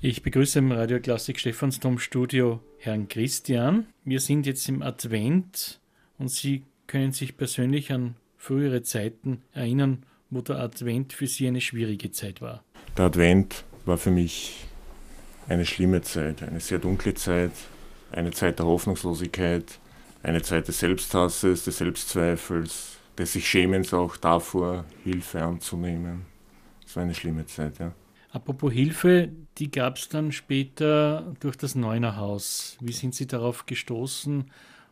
Ich begrüße im Radio Klassik Stephansdom Studio Herrn Christian. Wir sind jetzt im Advent und Sie können sich persönlich an frühere Zeiten erinnern, wo der Advent für Sie eine schwierige Zeit war. Der Advent war für mich eine schlimme Zeit, eine sehr dunkle Zeit, eine Zeit der Hoffnungslosigkeit, eine Zeit des Selbsthasses, des Selbstzweifels, des sich Schämens auch davor, Hilfe anzunehmen. Es war eine schlimme Zeit, ja. Apropos Hilfe, die gab es dann später durch das Neuner Haus. Wie sind Sie darauf gestoßen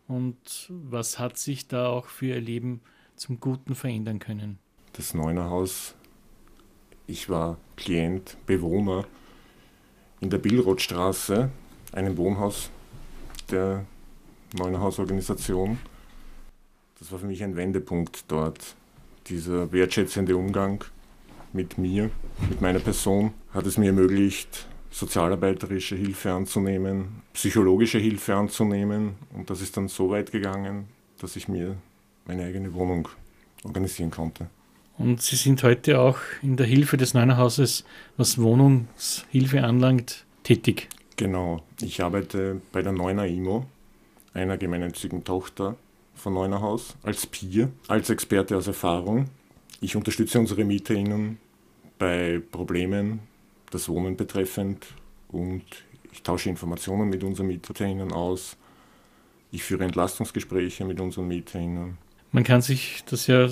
und was hat sich da auch für Ihr Leben zum Guten verändern können? Das Neuner Haus, ich war Klient, Bewohner in der Billrothstraße, einem Wohnhaus der Neuner Hausorganisation. Das war für mich ein Wendepunkt dort. Dieser wertschätzende Umgang mit mir, mit meiner Person, hat es mir ermöglicht, sozialarbeiterische Hilfe anzunehmen, psychologische Hilfe anzunehmen. Und das ist dann so weit gegangen, dass ich mir meine eigene Wohnung organisieren konnte. Und Sie sind heute auch in der Hilfe des Neunerhauses, was Wohnungshilfe anlangt, tätig. Genau. Ich arbeite bei der Neuner IMO, einer gemeinnützigen Tochter von Neunerhaus, als Peer, als Experte aus Erfahrung. Ich unterstütze unsere MieterInnen bei Problemen, das Wohnen betreffend und ich tausche Informationen mit unseren MieterInnen aus. Ich führe Entlastungsgespräche mit unseren MieterInnen. Man kann sich das ja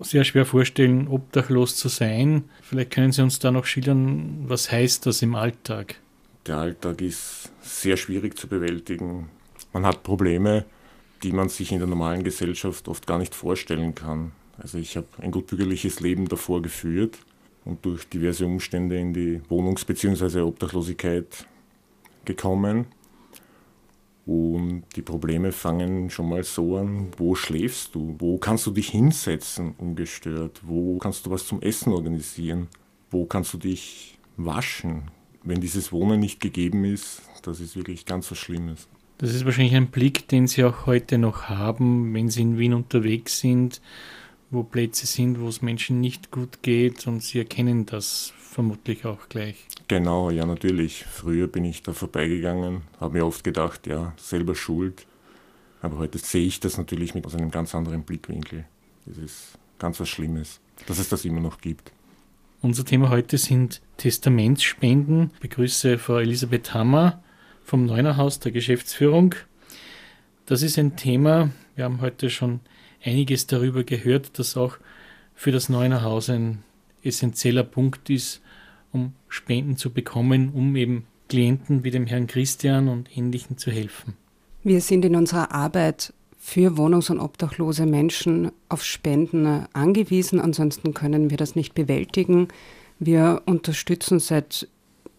sehr schwer vorstellen, obdachlos zu sein. Vielleicht können Sie uns da noch schildern, was heißt das im Alltag? Der Alltag ist sehr schwierig zu bewältigen. Man hat Probleme, die man sich in der normalen Gesellschaft oft gar nicht vorstellen kann. Also ich habe ein gutbürgerliches Leben davor geführt und durch diverse Umstände in die Wohnungs- bzw. Obdachlosigkeit gekommen. Und die Probleme fangen schon mal so an, wo schläfst du? Wo kannst du dich hinsetzen ungestört? Wo kannst du was zum Essen organisieren? Wo kannst du dich waschen? Wenn dieses Wohnen nicht gegeben ist, das ist wirklich ganz was Schlimmes. Das ist wahrscheinlich ein Blick, den Sie auch heute noch haben, wenn Sie in Wien unterwegs sind wo Plätze sind, wo es Menschen nicht gut geht und sie erkennen das vermutlich auch gleich. Genau, ja natürlich. Früher bin ich da vorbeigegangen, habe mir oft gedacht, ja, selber schuld. Aber heute sehe ich das natürlich mit aus einem ganz anderen Blickwinkel. Das ist ganz was Schlimmes, dass es das immer noch gibt. Unser Thema heute sind Testamentsspenden. Ich begrüße Frau Elisabeth Hammer vom Neunerhaus der Geschäftsführung. Das ist ein Thema, wir haben heute schon einiges darüber gehört, dass auch für das Neunerhaus ein essentieller Punkt ist, um Spenden zu bekommen, um eben Klienten wie dem Herrn Christian und Ähnlichen zu helfen. Wir sind in unserer Arbeit für wohnungs- und obdachlose Menschen auf Spenden angewiesen, ansonsten können wir das nicht bewältigen. Wir unterstützen seit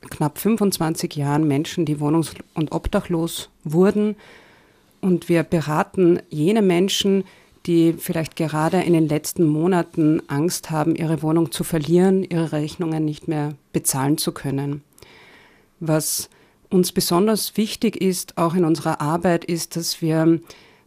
knapp 25 Jahren Menschen, die wohnungs- und obdachlos wurden. Und wir beraten jene Menschen, die vielleicht gerade in den letzten Monaten Angst haben, ihre Wohnung zu verlieren, ihre Rechnungen nicht mehr bezahlen zu können. Was uns besonders wichtig ist, auch in unserer Arbeit, ist, dass wir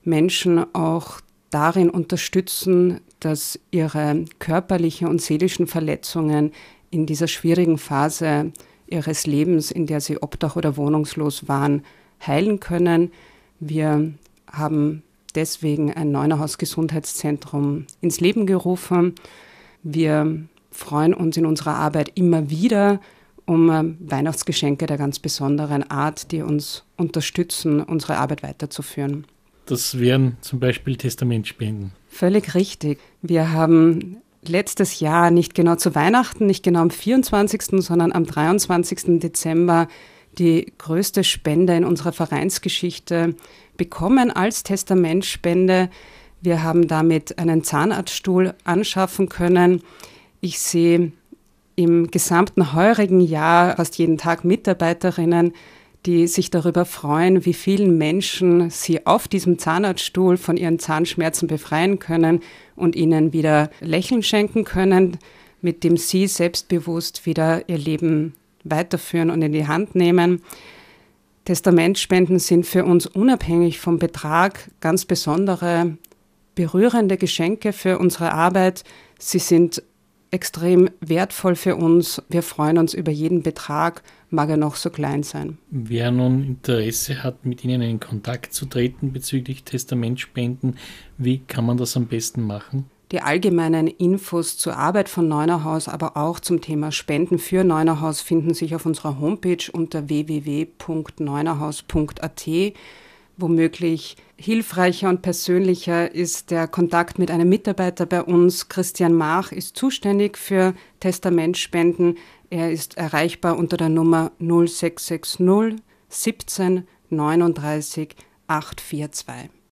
Menschen auch darin unterstützen, dass ihre körperlichen und seelischen Verletzungen in dieser schwierigen Phase ihres Lebens, in der sie obdach oder wohnungslos waren, heilen können. Wir haben deswegen ein Neunerhaus Gesundheitszentrum ins Leben gerufen. Wir freuen uns in unserer Arbeit immer wieder um äh, Weihnachtsgeschenke der ganz besonderen Art, die uns unterstützen, unsere Arbeit weiterzuführen. Das wären zum Beispiel Testamentspenden. Völlig richtig. Wir haben letztes Jahr nicht genau zu Weihnachten, nicht genau am 24., sondern am 23. Dezember die größte Spende in unserer Vereinsgeschichte bekommen als Testamentspende. Wir haben damit einen Zahnarztstuhl anschaffen können. Ich sehe im gesamten heurigen Jahr fast jeden Tag Mitarbeiterinnen, die sich darüber freuen, wie vielen Menschen sie auf diesem Zahnarztstuhl von ihren Zahnschmerzen befreien können und ihnen wieder Lächeln schenken können, mit dem sie selbstbewusst wieder ihr Leben weiterführen und in die Hand nehmen. Testamentspenden sind für uns unabhängig vom Betrag ganz besondere, berührende Geschenke für unsere Arbeit. Sie sind extrem wertvoll für uns. Wir freuen uns über jeden Betrag, mag er noch so klein sein. Wer nun Interesse hat, mit Ihnen in Kontakt zu treten bezüglich Testamentspenden, wie kann man das am besten machen? Die allgemeinen Infos zur Arbeit von Neunerhaus, aber auch zum Thema Spenden für Neunerhaus finden sich auf unserer Homepage unter www.neunerhaus.at. Womöglich hilfreicher und persönlicher ist der Kontakt mit einem Mitarbeiter bei uns. Christian Mach ist zuständig für Testamentspenden. Er ist erreichbar unter der Nummer 0660 17 39 842.